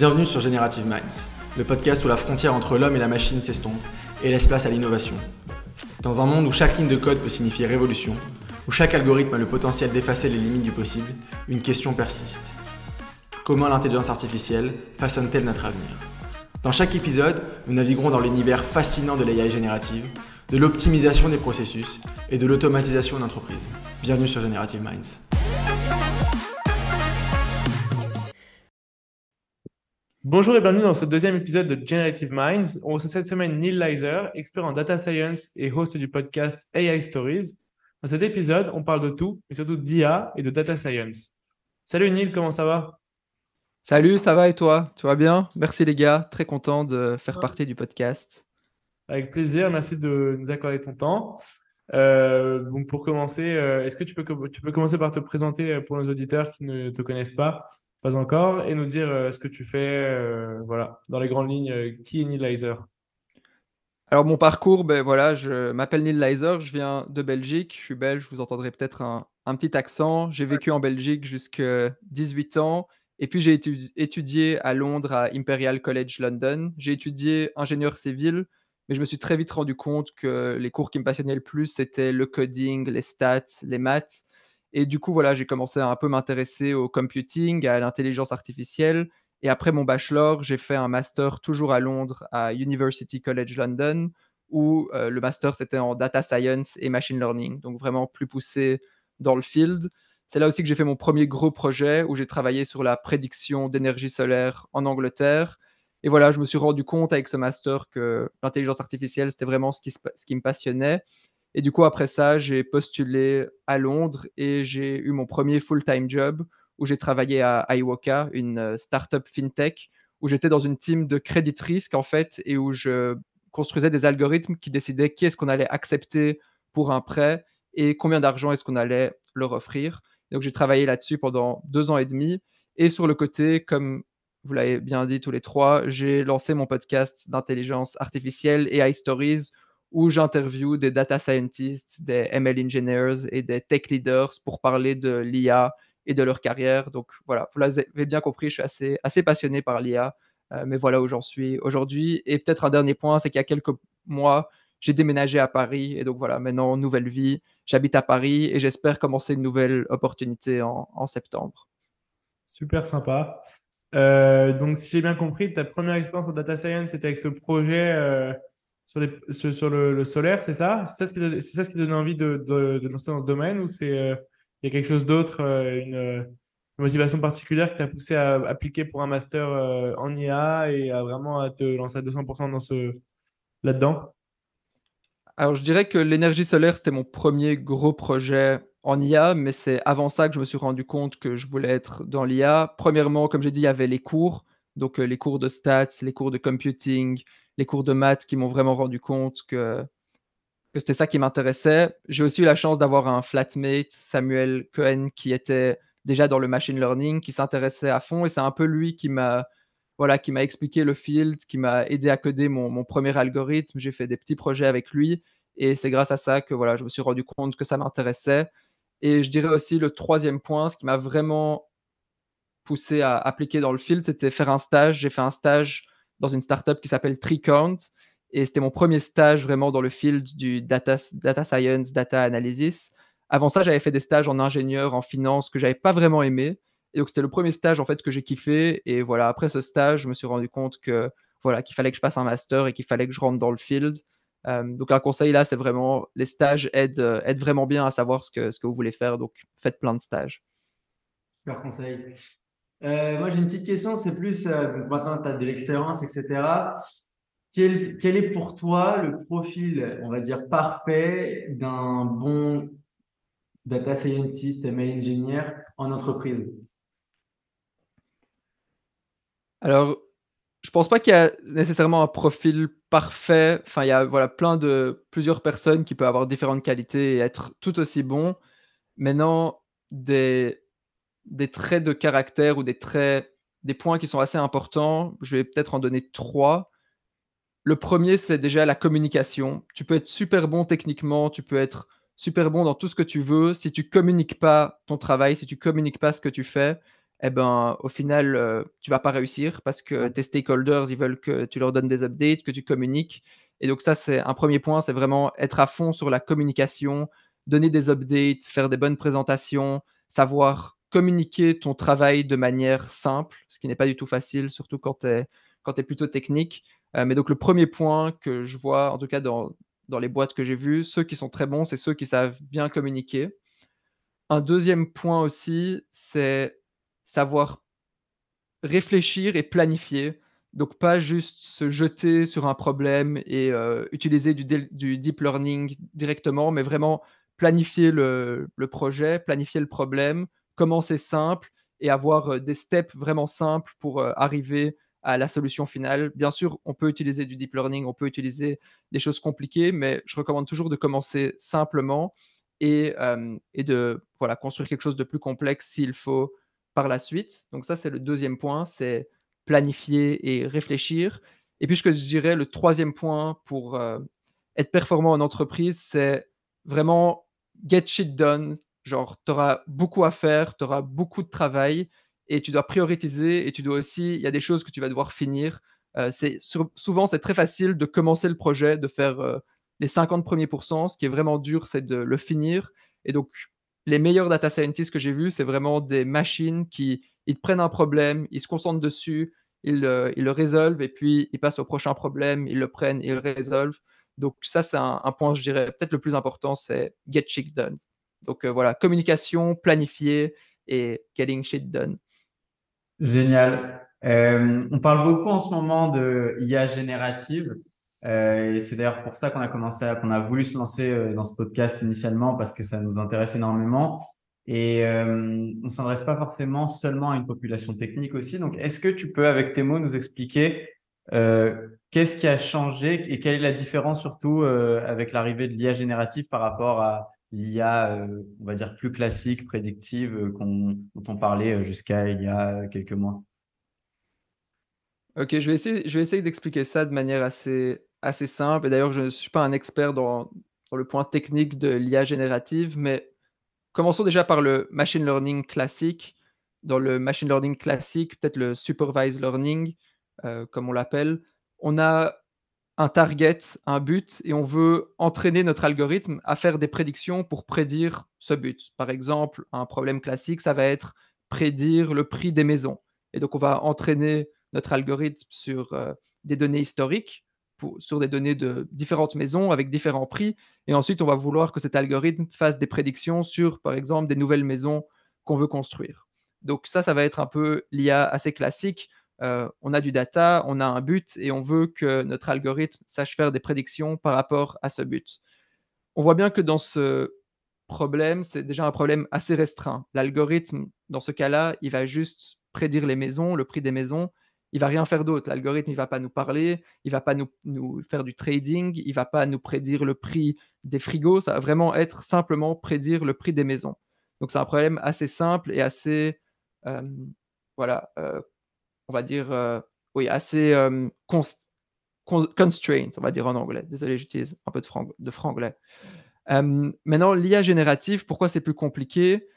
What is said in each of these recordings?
Bienvenue sur Generative Minds, le podcast où la frontière entre l'homme et la machine s'estompe et laisse place à l'innovation. Dans un monde où chaque ligne de code peut signifier révolution, où chaque algorithme a le potentiel d'effacer les limites du possible, une question persiste. Comment l'intelligence artificielle façonne-t-elle notre avenir? Dans chaque épisode, nous naviguerons dans l'univers fascinant de l'AI générative, de l'optimisation des processus et de l'automatisation d'entreprises. Bienvenue sur Generative Minds. Bonjour et bienvenue dans ce deuxième épisode de Generative Minds. On reçoit cette semaine Neil Leiser, expert en data science et host du podcast AI Stories. Dans cet épisode, on parle de tout, mais surtout d'IA et de data science. Salut Neil, comment ça va? Salut, ça va et toi? Tu vas bien? Merci les gars, très content de faire partie du podcast. Avec plaisir, merci de nous accorder ton temps. Euh, donc pour commencer, euh, est-ce que tu peux, tu peux commencer par te présenter euh, pour nos auditeurs qui ne te connaissent pas? Pas encore, et nous dire euh, ce que tu fais, euh, voilà, dans les grandes lignes, euh, qui est Neil Leiser Alors mon parcours, ben voilà, je m'appelle Neil Leiser, je viens de Belgique, je suis belge, vous entendrez peut-être un, petit accent. J'ai vécu en Belgique jusqu'à 18 ans, et puis j'ai étudié à Londres à Imperial College London. J'ai étudié ingénieur civil, mais je me suis très vite rendu compte que les cours qui me passionnaient le plus, c'était le coding, les stats, les maths. Et du coup, voilà, j'ai commencé à un peu m'intéresser au computing, à l'intelligence artificielle. Et après mon bachelor, j'ai fait un master toujours à Londres, à University College London, où euh, le master c'était en data science et machine learning, donc vraiment plus poussé dans le field. C'est là aussi que j'ai fait mon premier gros projet où j'ai travaillé sur la prédiction d'énergie solaire en Angleterre. Et voilà, je me suis rendu compte avec ce master que l'intelligence artificielle, c'était vraiment ce qui, ce qui me passionnait. Et du coup, après ça, j'ai postulé à Londres et j'ai eu mon premier full-time job où j'ai travaillé à iWoka, une euh, startup fintech, où j'étais dans une team de crédit risque en fait et où je construisais des algorithmes qui décidaient qui est-ce qu'on allait accepter pour un prêt et combien d'argent est-ce qu'on allait leur offrir. Donc j'ai travaillé là-dessus pendant deux ans et demi. Et sur le côté, comme vous l'avez bien dit tous les trois, j'ai lancé mon podcast d'intelligence artificielle et iStories où j'interviewe des data scientists, des ML engineers et des tech leaders pour parler de l'IA et de leur carrière. Donc voilà, vous l'avez bien compris, je suis assez, assez passionné par l'IA, euh, mais voilà où j'en suis aujourd'hui. Et peut-être un dernier point, c'est qu'il y a quelques mois, j'ai déménagé à Paris et donc voilà, maintenant nouvelle vie, j'habite à Paris et j'espère commencer une nouvelle opportunité en, septembre. Super sympa. Euh, donc si j'ai bien compris, ta première expérience en data science c'était avec ce projet. Euh sur, le, solaire, c'est ça? C'est ça, ce qui, ça ce qui donne envie de, de, lancer dans ce domaine ou c'est euh, il y a quelque chose d'autre, euh, une, motivation particulière qui t'a poussé à appliquer pour un master euh, en IA et à vraiment te lancer à 200% dans ce là-dedans? Alors je dirais que l'énergie solaire c'était mon premier gros projet en IA, mais c'est avant ça que je me suis rendu compte que je voulais être dans l'IA. Premièrement, comme j'ai dit, il y avait les cours, donc les cours de stats, les cours de computing, les cours de maths qui m'ont vraiment rendu compte que, c'était ça qui m'intéressait. J'ai aussi eu la chance d'avoir un flatmate, Samuel Cohen, qui était déjà dans le machine learning, qui s'intéressait à fond. Et c'est un peu lui qui m'a voilà, qui m'a expliqué le field, qui m'a aidé à coder mon, mon premier algorithme. J'ai fait des petits projets avec lui. Et c'est grâce à ça que voilà, je me suis rendu compte que ça m'intéressait. Et je dirais aussi le troisième point, ce qui m'a vraiment poussé à appliquer dans le field, c'était faire un stage. J'ai fait un stage dans une startup qui s'appelle Tricount. Et c'était mon premier stage vraiment dans le field du data, data science, data analysis. Avant ça, j'avais fait des stages en ingénieur, en finance que j'avais pas vraiment aimé. Et donc, c'était le premier stage en fait que j'ai kiffé. Et voilà, après ce stage, je me suis rendu compte que voilà qu'il fallait que je passe un master et qu'il fallait que je rentre dans le field. Euh, donc, un conseil là, c'est vraiment les stages aident, euh, aident, vraiment bien à savoir ce que, ce que vous voulez faire. Donc, faites plein de stages. Super conseil. Euh, moi, j'ai une petite question, c'est plus, euh, maintenant tu as de l'expérience, etc. Quel, est pour toi le profil, on va dire, parfait d'un bon data scientist, ML engineer en entreprise? Alors, je pense pas qu'il y a nécessairement un profil parfait. Enfin, il y a voilà, plein de plusieurs personnes qui peuvent avoir différentes qualités et être tout aussi bons. Maintenant, des, des traits de caractère ou des traits, des points qui sont assez importants. Je vais peut-être en donner trois. Le premier, c'est déjà la communication. Tu peux être super bon techniquement, tu peux être super bon dans tout ce que tu veux. Si tu communiques pas ton travail, si tu communiques pas ce que tu fais, eh ben, au final, euh, tu vas pas réussir parce que tes stakeholders, ils veulent que tu leur donnes des updates, que tu communiques. Et donc ça, c'est un premier point, c'est vraiment être à fond sur la communication, donner des updates, faire des bonnes présentations, savoir communiquer ton travail de manière simple, ce qui n'est pas du tout facile, surtout quand tu es, es plutôt technique. Euh, mais donc le premier point que je vois, en tout cas dans, dans les boîtes que j'ai vues, ceux qui sont très bons, c'est ceux qui savent bien communiquer. Un deuxième point aussi, c'est savoir réfléchir et planifier. Donc pas juste se jeter sur un problème et euh, utiliser du, deep learning directement, mais vraiment planifier le, projet, planifier le problème, commencer simple et avoir euh, des steps vraiment simples pour euh, arriver à la solution finale. Bien sûr, on peut utiliser du deep learning, on peut utiliser des choses compliquées, mais je recommande toujours de commencer simplement et, et de voilà, construire quelque chose de plus complexe s'il faut par la suite. Donc ça, c'est le deuxième point, c'est planifier et réfléchir. Et puis, ce que je dirais, le troisième point pour euh, être performant en entreprise, c'est vraiment get shit done. Genre, tu auras beaucoup à faire, tu auras beaucoup de travail et tu dois prioriser et tu dois aussi, il y a des choses que tu vas devoir finir. Euh, c'est souvent, c'est très facile de commencer le projet, de faire euh, les 50 premiers pourcents. Ce qui est vraiment dur, c'est de le finir. Et donc, les meilleurs data scientists que j'ai vus, c'est vraiment des machines qui ils prennent un problème, ils se concentrent dessus, ils, le résolvent et puis ils passent au prochain problème, ils le prennent, ils le résolvent. Donc ça, c'est un, point, je dirais, peut-être le plus important, c'est get shit done. Donc euh, voilà, communication, planifier et getting shit done. Génial. Euh, on parle beaucoup en ce moment de IA générative. Euh, c'est d'ailleurs pour ça qu'on a commencé, qu'on a voulu se lancer dans ce podcast initialement parce que ça nous intéresse énormément. Et on s'adresse pas forcément seulement à une population technique aussi. Donc, est-ce que tu peux, avec tes mots, nous expliquer qu'est-ce qui a changé et quelle est la différence surtout avec l'arrivée de l'IA générative par rapport à l'IA, euh, on va dire, plus classique, prédictive, qu'on, dont on parlait jusqu'à il y a quelques mois Ok, je vais essayer, d'expliquer ça de manière assez, assez simple. Et d'ailleurs, je ne suis pas un expert dans, le point technique de l'IA générative, mais commençons déjà par le machine learning classique. Dans le machine learning classique, peut-être le supervised learning, euh, comme on l'appelle, on a un target, un but, et on veut entraîner notre algorithme à faire des prédictions pour prédire ce but. Par exemple, un problème classique, ça va être prédire le prix des maisons. Et donc, on va entraîner notre algorithme sur euh, des données historiques sur des données de différentes maisons avec différents prix. Et ensuite, on va vouloir que cet algorithme fasse des prédictions sur, par exemple, des nouvelles maisons qu'on veut construire. Donc ça, ça va être un peu l'IA assez classique. Euh, on a du data, on a un but et on veut que notre algorithme sache faire des prédictions par rapport à ce but. On voit bien que dans ce problème, c'est déjà un problème assez restreint. L'algorithme, dans ce cas-là, il va juste prédire les maisons, le prix des maisons, il va rien faire d'autre. L'algorithme, il va pas nous parler, il va pas nous, faire du trading, il va pas nous prédire le prix des frigos. Ça va vraiment être simplement prédire le prix des maisons. Donc c'est un problème assez simple et assez, euh, voilà, euh, on va dire, euh, oui, assez constraint, on va dire en anglais. Désolé, j'utilise un peu de, de franglais. maintenant, l'IA générative, pourquoi c'est plus compliqué?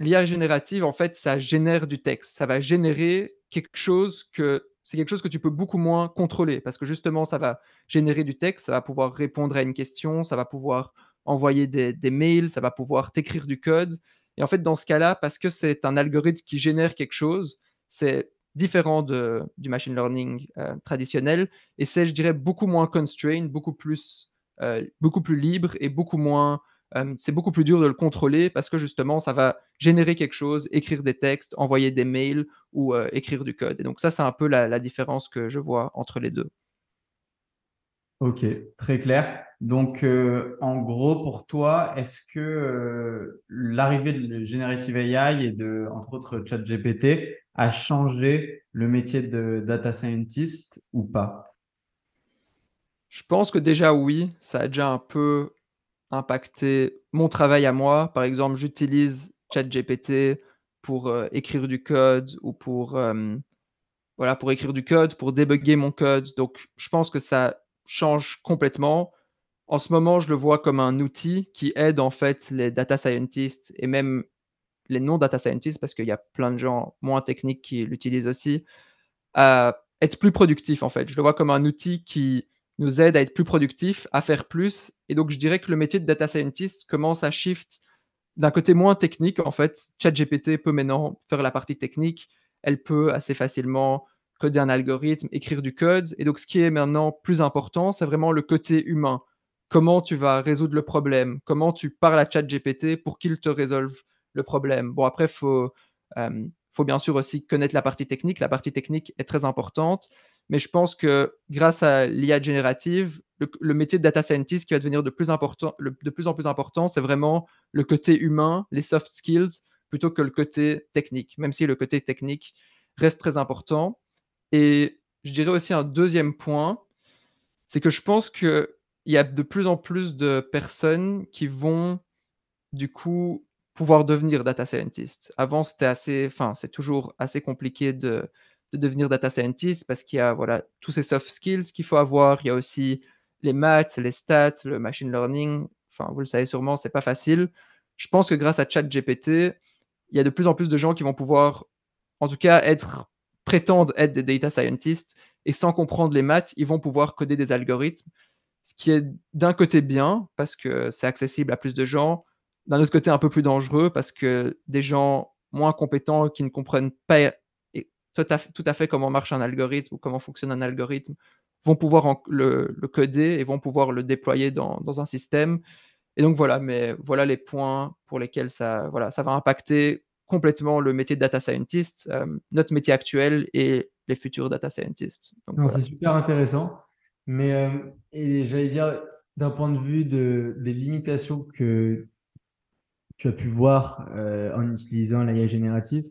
L'IA générative, en fait, ça génère du texte. Ça va générer quelque chose que c'est quelque chose que tu peux beaucoup moins contrôler parce que justement, ça va générer du texte, ça va pouvoir répondre à une question, ça va pouvoir envoyer des, mails, ça va pouvoir t'écrire du code. Et en fait, dans ce cas-là, parce que c'est un algorithme qui génère quelque chose, c'est différent de, du machine learning euh, traditionnel et c'est, je dirais, beaucoup moins constrained, beaucoup plus, euh, beaucoup plus libre et beaucoup moins c'est beaucoup plus dur de le contrôler parce que justement, ça va générer quelque chose, écrire des textes, envoyer des mails ou écrire du code. Et donc ça, c'est un peu la, différence que je vois entre les deux. Ok, très clair. Donc, en gros, pour toi, est-ce que l'arrivée de Generative AI et de, entre autres, ChatGPT a changé le métier de data scientist ou pas? Je pense que déjà oui, ça a déjà un peu impacter mon travail à moi. Par exemple, j'utilise ChatGPT pour euh, écrire du code ou pour, euh, voilà, pour écrire du code, pour débugger mon code. Donc, je pense que ça change complètement. En ce moment, je le vois comme un outil qui aide en fait les data scientists et même les non-data scientists, parce qu'il y a plein de gens moins techniques qui l'utilisent aussi, à être plus productifs en fait. Je le vois comme un outil qui nous aide à être plus productifs, à faire plus. Et donc, je dirais que le métier de data scientist commence à shift d'un côté moins technique. En fait, ChatGPT peut maintenant faire la partie technique. Elle peut assez facilement coder un algorithme, écrire du code. Et donc, ce qui est maintenant plus important, c'est vraiment le côté humain. Comment tu vas résoudre le problème? Comment tu parles à ChatGPT pour qu'il te résolve? Le problème Bon, après, il faut, faut bien sûr aussi connaître la partie technique. La partie technique est très importante. Mais je pense que grâce à l'IA générative, le, métier de data scientist qui va devenir de plus, important, de plus en plus important, c'est vraiment le côté humain, les soft skills, plutôt que le côté technique, même si le côté technique reste très important. Et je dirais aussi un deuxième point, c'est que je pense qu'il y a de plus en plus de personnes qui vont du coup pouvoir devenir data scientist. Avant, c'était assez, enfin, c'est toujours assez compliqué de, de devenir data scientist parce qu'il y a voilà, tous ces soft skills qu'il faut avoir. Il y a aussi les maths, les stats, le machine learning. Enfin, vous le savez sûrement, c'est pas facile. Je pense que grâce à ChatGPT, il y a de plus en plus de gens qui vont pouvoir, en tout cas, être prétendent être des data scientists et sans comprendre les maths, ils vont pouvoir coder des algorithmes. Ce qui est d'un côté bien parce que c'est accessible à plus de gens, d'un autre côté un peu plus dangereux parce que des gens moins compétents qui ne comprennent pas tout à, fait, comment marche un algorithme ou comment fonctionne un algorithme, vont pouvoir le, coder et vont pouvoir le déployer dans, un système. Et donc voilà, mais voilà les points pour lesquels ça, voilà, ça va impacter complètement le métier de data scientist, euh, notre métier actuel et les futurs data scientists. C'est super intéressant. Mais euh, j'allais dire, d'un point de vue de, des limitations que tu as pu voir euh, en utilisant l'IA générative,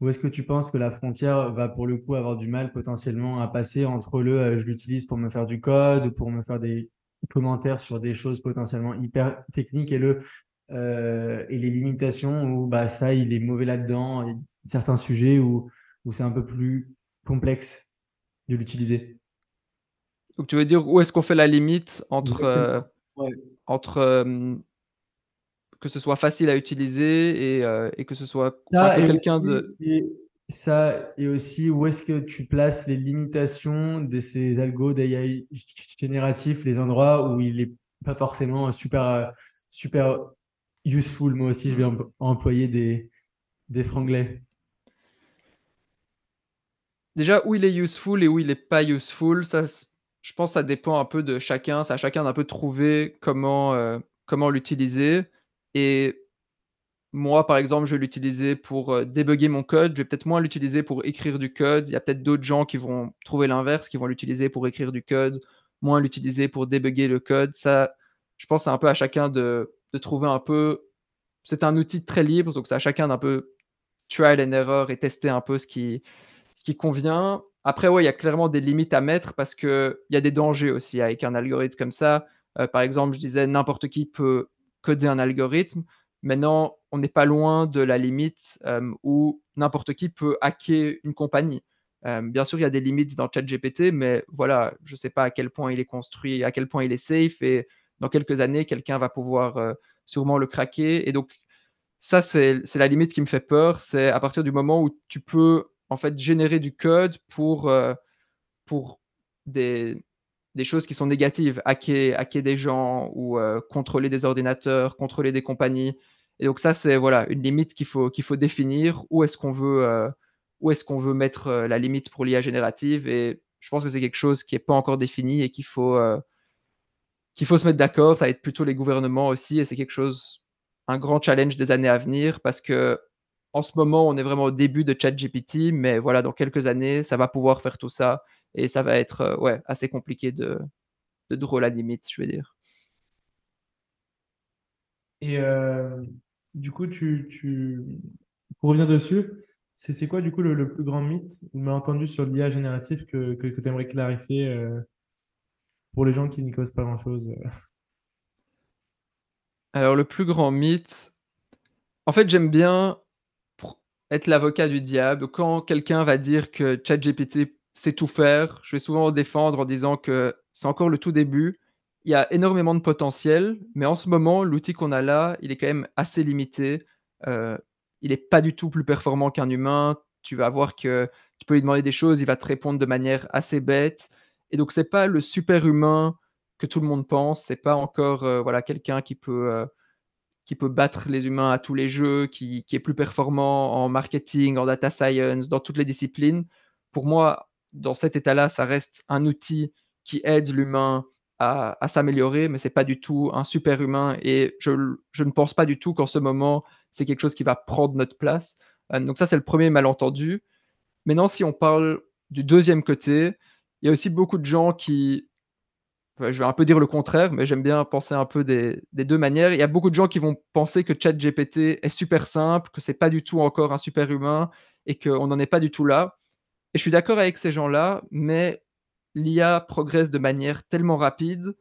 ou est-ce que tu penses que la frontière va pour le coup avoir du mal potentiellement à passer entre le euh, je l'utilise pour me faire du code, pour me faire des commentaires sur des choses potentiellement hyper techniques et le euh, et les limitations où bah ça il est mauvais là-dedans, certains sujets où, où c'est un peu plus complexe de l'utiliser? Donc tu veux dire où est-ce qu'on fait la limite entre euh, entre que ce soit facile à utiliser et, euh, et que ce soit quelqu'un de. ça, et aussi où est-ce que tu places les limitations de ces algos d'AI génératifs, les endroits où il n'est pas forcément super, super useful. Moi aussi, je vais employer des, des franglais. Déjà, où il est useful et où il n'est pas useful, ça, je pense que ça dépend un peu de chacun. C'est à chacun d'un peu trouver comment, euh, comment l'utiliser. Et moi, par exemple, je vais l'utiliser pour euh, débugger mon code. Je vais peut-être moins l'utiliser pour écrire du code. Il y a peut-être d'autres gens qui vont trouver l'inverse, qui vont l'utiliser pour écrire du code, moins l'utiliser pour débugger le code. Ça, je pense, c'est un peu à chacun de, trouver un peu. C'est un outil très libre, donc c'est à chacun d'un peu trial and error et tester un peu ce qui, ce qui convient. Après, ouais, il y a clairement des limites à mettre parce qu'il y a des dangers aussi avec un algorithme comme ça. Euh, par exemple, je disais, n'importe qui peut coder un algorithme. Maintenant, on n'est pas loin de la limite euh, où n'importe qui peut hacker une compagnie. Euh, bien sûr, il y a des limites dans ChatGPT, mais voilà, je ne sais pas à quel point il est construit, à quel point il est safe, et dans quelques années, quelqu'un va pouvoir euh, sûrement le craquer. Et donc, ça, c'est la limite qui me fait peur. C'est à partir du moment où tu peux en fait générer du code pour, pour des, des choses qui sont négatives, hacker, des gens ou euh, contrôler des ordinateurs, contrôler des compagnies. Et donc ça, c'est voilà une limite qu'il faut, qu'il faut définir. Où est-ce qu'on veut, euh, est-ce veut mettre euh, la limite pour l'IA générative? Et je pense que c'est quelque chose qui n'est pas encore défini et qu'il faut, qu'il faut se mettre d'accord. Ça va être plutôt les gouvernements aussi, et c'est quelque chose, un grand challenge des années à venir, parce que en ce moment, on est vraiment au début de ChatGPT, mais voilà, dans quelques années, ça va pouvoir faire tout ça et ça va être euh, ouais, assez compliqué de, de draw la limite, je veux dire. Et euh, du coup, tu, tu... pour revenir dessus, c'est quoi du coup le, plus grand mythe, ou entendu sur l'IA génératif que, que, tu aimerais clarifier euh, pour les gens qui n'y causent pas grand-chose Alors le plus grand mythe, en fait j'aime bien être l'avocat du diable. Quand quelqu'un va dire que ChatGPT c'est tout faire. Je vais souvent défendre en disant que c'est encore le tout début. Il y a énormément de potentiel, mais en ce moment, l'outil qu'on a là, il est quand même assez limité. Euh, il n'est pas du tout plus performant qu'un humain. Tu vas voir que tu peux lui demander des choses, il va te répondre de manière assez bête. Et donc, c'est pas le super humain que tout le monde pense. C'est pas encore euh, voilà, quelqu'un qui peut, euh, qui peut battre les humains à tous les jeux, qui, qui, est plus performant en marketing, en data science, dans toutes les disciplines. Pour moi, dans cet état-là, ça reste un outil qui aide l'humain à, s'améliorer, mais c'est pas du tout un super humain. Et je, ne pense pas du tout qu'en ce moment, c'est quelque chose qui va prendre notre place. Euh, donc ça, c'est le premier malentendu. Maintenant, si on parle du deuxième côté, il y a aussi beaucoup de gens qui, je vais un peu dire le contraire, mais j'aime bien penser un peu des, deux manières. Il y a beaucoup de gens qui vont penser que ChatGPT est super simple, que c'est pas du tout encore un super humain et qu'on n'en est pas du tout là. Et je suis d'accord avec ces gens-là, mais l'IA progresse de manière tellement rapide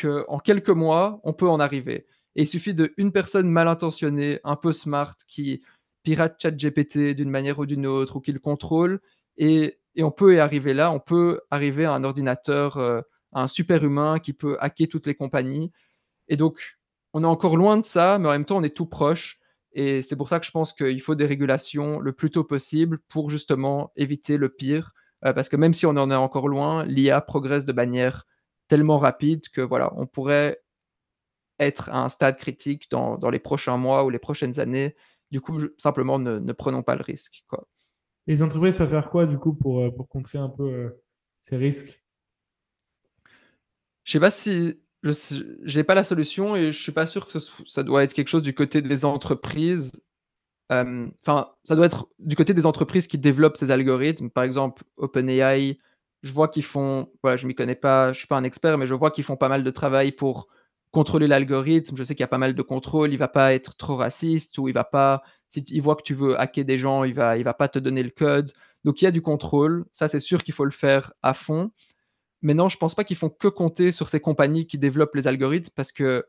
qu'en quelques mois, on peut en arriver. Et il suffit d'une personne mal intentionnée, un peu smart, qui pirate ChatGPT d'une manière ou d'une autre, ou qui le contrôle, et, on peut y arriver là, on peut arriver à un ordinateur, euh, un super humain qui peut hacker toutes les compagnies. Et donc, on est encore loin de ça, mais en même temps, on est tout proche. Et c'est pour ça que je pense qu'il faut des régulations le plus tôt possible pour justement éviter le pire. Euh, parce que même si on en est encore loin, l'IA progresse de manière tellement rapide que voilà, on pourrait être à un stade critique dans, les prochains mois ou les prochaines années. Du coup, simplement, ne, prenons pas le risque. Quoi. Les entreprises peuvent faire quoi, du coup, pour, euh, pour contrer un peu euh, ces risques? Je sais pas si. Je n'ai pas la solution et je suis pas sûr que ça doit être quelque chose du côté des entreprises. Euh, enfin, ça doit être du côté des entreprises qui développent ces algorithmes. Par exemple, OpenAI, je vois qu'ils font. Voilà, je m'y connais pas, je suis pas un expert, mais je vois qu'ils font pas mal de travail pour contrôler l'algorithme. Je sais qu'il y a pas mal de contrôle. Il va pas être trop raciste ou il va pas. Si voit que tu veux hacker des gens, il va, il va pas te donner le code. Donc il y a du contrôle. Ça, c'est sûr qu'il faut le faire à fond. Mais non, je pense pas qu'ils font que compter sur ces compagnies qui développent les algorithmes parce que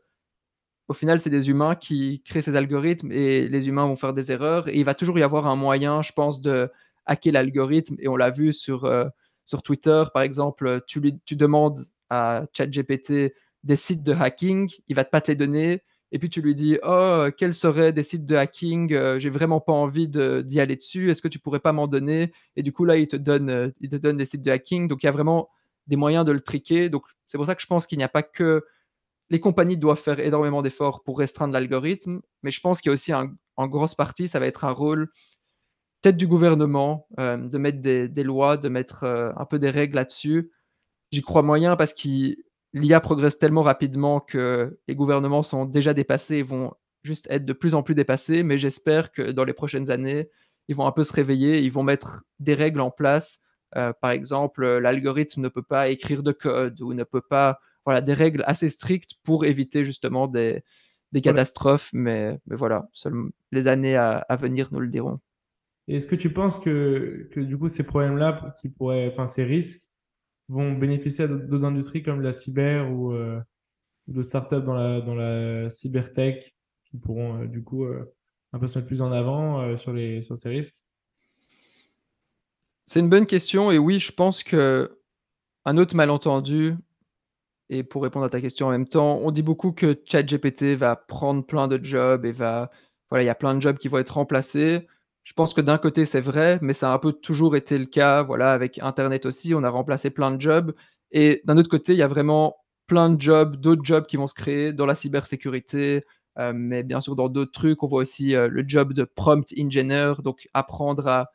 au final, c'est des humains qui créent ces algorithmes et les humains vont faire des erreurs. Et il va toujours y avoir un moyen, je pense, de hacker l'algorithme. Et on l'a vu sur, euh, sur Twitter, par exemple, tu, lui, tu demandes à ChatGPT des sites de hacking, il va pas te les donner. Et puis tu lui dis, oh, quels seraient des sites de hacking euh, J'ai vraiment pas envie d'y aller dessus. Est-ce que tu pourrais pas m'en donner? Et du coup là, il te donne, euh, il te donne des sites de hacking. Donc il y a vraiment des moyens de le triquer. Donc c'est pour ça que je pense qu'il n'y a pas que les compagnies doivent faire énormément d'efforts pour restreindre l'algorithme, mais je pense qu'il y a aussi en grosse partie, ça va être un rôle peut-être du gouvernement euh, de mettre des, lois, de mettre un peu des règles là-dessus. J'y crois moyen parce qu'il l'IA progresse tellement rapidement que les gouvernements sont déjà dépassés et vont juste être de plus en plus dépassés, mais j'espère que dans les prochaines années, ils vont un peu se réveiller, ils vont mettre des règles en place. Euh, par exemple, l'algorithme ne peut pas écrire de code ou ne peut pas, voilà, des règles assez strictes pour éviter justement des, catastrophes, mais, mais voilà, les années à, venir nous le diront. Est-ce que tu penses que, que du coup ces problèmes-là, qui pourraient, enfin ces risques, vont bénéficier à d'autres industries comme la cyber ou euh, d'autres startups dans la, dans la cybertech qui pourront euh, du coup euh, un peu se mettre plus en avant sur, les, sur ces risques? C'est une bonne question et oui, je pense que un autre malentendu, et pour répondre à ta question en même temps, on dit beaucoup que ChatGPT va prendre plein de jobs et va, voilà, il y a plein de jobs qui vont être remplacés. Je pense que d'un côté, c'est vrai, mais ça a un peu toujours été le cas. Voilà, avec Internet aussi, on a remplacé plein de jobs. Et d'un autre côté, il y a vraiment plein de jobs, d'autres jobs qui vont se créer dans la cybersécurité, euh, mais bien sûr dans d'autres trucs. On voit aussi euh, le job de prompt engineer, donc apprendre à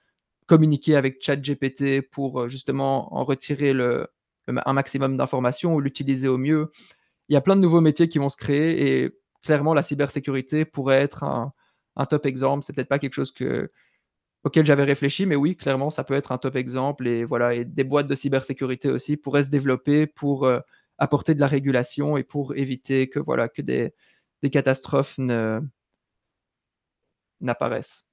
communiquer avec ChatGPT pour euh, justement en retirer le, un maximum d'informations ou l'utiliser au mieux. Il y a plein de nouveaux métiers qui vont se créer et clairement la cybersécurité pourrait être un, top exemple. C'est peut-être pas quelque chose que, auquel j'avais réfléchi, mais oui, clairement, ça peut être un top exemple. Et voilà, des boîtes de cybersécurité aussi pourraient se développer pour euh, apporter de la régulation et pour éviter que voilà que des, catastrophes n'apparaissent.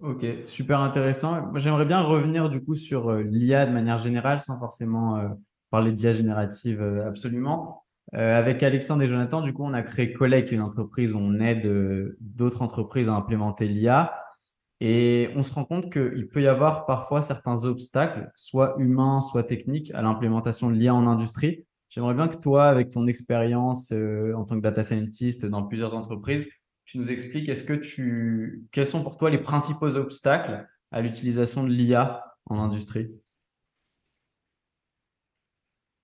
Ok, super intéressant. J'aimerais bien revenir du coup sur euh, l'IA de manière générale, sans forcément euh, parler d'IA générative absolument. Euh, avec Alexandre et Jonathan, du coup, on a créé Collect, une entreprise où on aide d'autres entreprises à implémenter l'IA. Et on se rend compte qu'il peut y avoir parfois certains obstacles, soit humains, soit techniques, à l'implémentation de l'IA en industrie. J'aimerais bien que toi, avec ton expérience en tant que data scientist dans plusieurs entreprises, tu nous expliques, est-ce que tu, quels sont pour toi les principaux obstacles à l'utilisation de l'IA en industrie?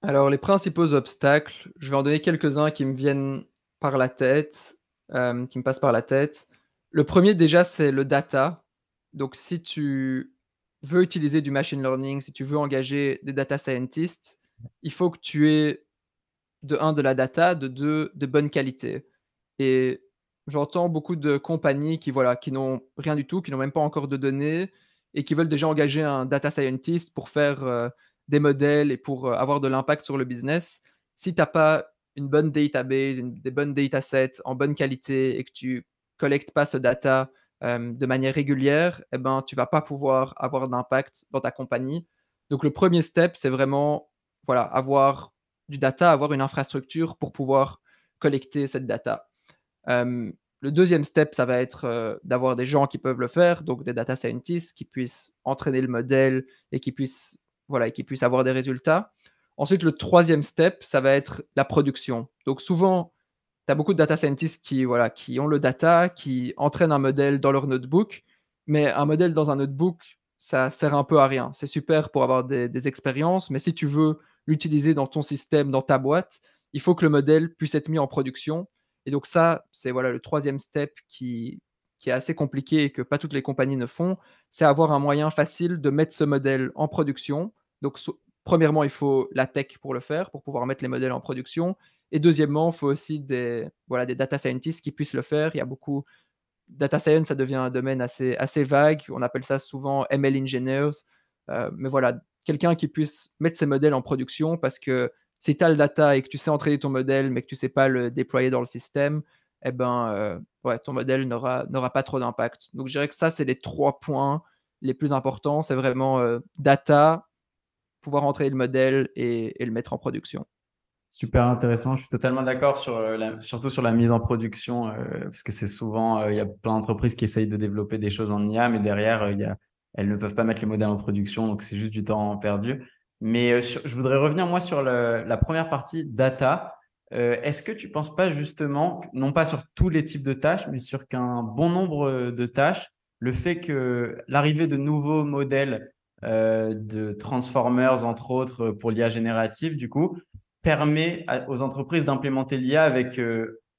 Alors, les principaux obstacles, je vais en donner quelques-uns qui me viennent par la tête, euh, qui me passent par la tête. Le premier, déjà, c'est le data. Donc, si tu veux utiliser du machine learning, si tu veux engager des data scientists, il faut que tu aies de un de la data, de deux de bonne qualité. Et j'entends beaucoup de compagnies qui voilà, qui n'ont rien du tout, qui n'ont même pas encore de données et qui veulent déjà engager un data scientist pour faire euh, des modèles et pour euh, avoir de l'impact sur le business. Si tu n'as pas une bonne database, des bonnes datasets en bonne qualité et que tu collectes pas ce data euh, de manière régulière, eh ben, tu vas pas pouvoir avoir d'impact dans ta compagnie. Donc, le premier step, c'est vraiment voilà, avoir du data, avoir une infrastructure pour pouvoir collecter cette data. Le deuxième step, ça va être d'avoir des gens qui peuvent le faire, donc des data scientists qui puissent entraîner le modèle et qui puissent, voilà, qui puissent avoir des résultats. Ensuite, le troisième step, ça va être la production. Donc souvent, tu as beaucoup de data scientists qui, voilà, qui ont le data, qui entraînent un modèle dans leur notebook, mais un modèle dans un notebook, ça sert un peu à rien. C'est super pour avoir des, des expériences, mais si tu veux l'utiliser dans ton système, dans ta boîte, il faut que le modèle puisse être mis en production. Et donc ça, c'est voilà le troisième step qui, est assez compliqué et que pas toutes les compagnies ne font, c'est avoir un moyen facile de mettre ce modèle en production. Donc premièrement, il faut la tech pour le faire, pour pouvoir mettre les modèles en production. Et deuxièmement, il faut aussi des, voilà, des data scientists qui puissent le faire. Il y a beaucoup. Data science, ça devient un domaine assez, assez vague. On appelle ça souvent ML engineers. Euh, mais voilà, quelqu'un qui puisse mettre ses modèles en production parce que si tu as le data et que tu sais entraîner ton modèle, mais que tu ne sais pas le déployer dans le système, eh ben, euh, ouais, ton modèle n'aura pas trop d'impact. Donc, je dirais que ça, c'est les trois points les plus importants. C'est vraiment euh, data, pouvoir entraîner le modèle et, le mettre en production. Super intéressant. Je suis totalement d'accord sur euh, surtout sur la mise en production, parce que c'est souvent, il y a plein d'entreprises qui essayent de développer des choses en IA, mais derrière, il y a, elles ne peuvent pas mettre les modèles en production, donc c'est juste du temps perdu. Mais euh, je voudrais revenir moi sur la première partie data. Euh, est-ce que tu ne penses pas justement, non pas sur tous les types de tâches, mais sur qu'un bon nombre de tâches, le fait que l'arrivée de nouveaux modèles euh, de transformers, entre autres, pour l'IA générative, du coup, permet aux entreprises d'implémenter l'IA avec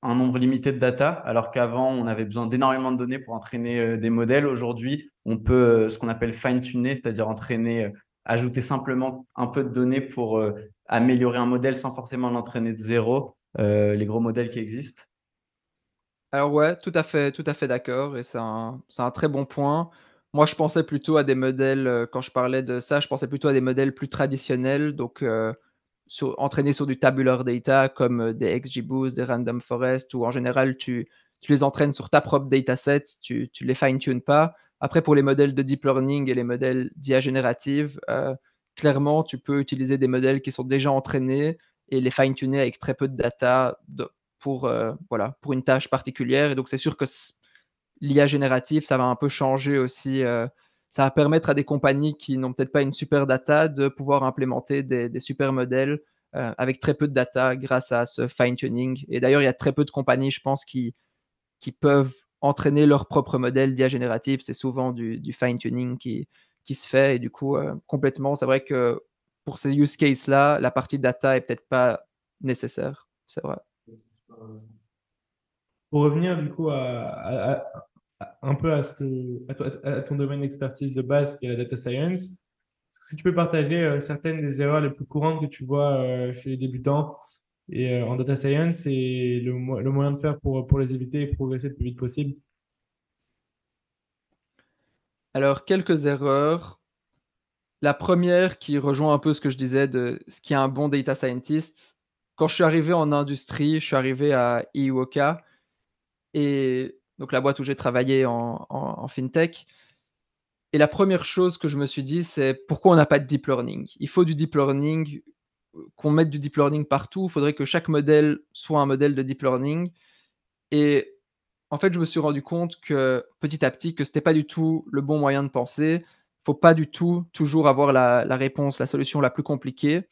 un nombre limité de data, alors qu'avant, on avait besoin d'énormément de données pour entraîner des modèles. Aujourd'hui, on peut ce qu'on appelle fine-tuner, c'est-à-dire entraîner ajouter simplement un peu de données pour euh, améliorer un modèle sans forcément l'entraîner de zéro, euh, les gros modèles qui existent Alors ouais, tout à fait, tout à fait d'accord, et c'est un, un, très bon point. Moi, je pensais plutôt à des modèles, euh, quand je parlais de ça, je pensais plutôt à des modèles plus traditionnels, donc sur, entraînés sur du tabular data comme des XGBoost, des Random Forest, où en général, tu, tu les entraînes sur ta propre dataset, tu ne les fine-tunes pas. Après, pour les modèles de deep learning et les modèles d'IA générative, euh, clairement, tu peux utiliser des modèles qui sont déjà entraînés et les fine-tuner avec très peu de data pour, euh, voilà, pour une tâche particulière. Et donc, c'est sûr que l'IA générative, ça va un peu changer aussi. Euh, ça va permettre à des compagnies qui n'ont peut-être pas une super data de pouvoir implémenter des, super modèles avec très peu de data grâce à ce fine-tuning. Et d'ailleurs, il y a très peu de compagnies, je pense, qui, qui peuvent entraîner leur propre modèle d'IA générative. C'est souvent du, fine-tuning qui, qui, se fait. Et du coup, euh, complètement, c'est vrai que pour ces use cases-là, la partie data est peut-être pas nécessaire. C'est vrai. Pour revenir du coup à, un peu à, ce que, à, ton domaine d'expertise de base qui est la data science, est-ce que tu peux partager euh, certaines des erreurs les plus courantes que tu vois euh, chez les débutants? Et euh, en data science, c'est le, moyen de faire pour, pour les éviter et progresser le plus vite possible. Alors, quelques erreurs. La première qui rejoint un peu ce que je disais de ce qui est un bon data scientist. Quand je suis arrivé en industrie, je suis arrivé à Iwoka et donc la boîte où j'ai travaillé en, en, fintech. Et la première chose que je me suis dit, c'est pourquoi on n'a pas de deep learning? Il faut du deep learning qu'on mette du deep learning partout. Il faudrait que chaque modèle soit un modèle de deep learning. Et en fait, je me suis rendu compte que petit à petit, que ce n'était pas du tout le bon moyen de penser. Il faut pas du tout toujours avoir la, réponse, la solution la plus compliquée.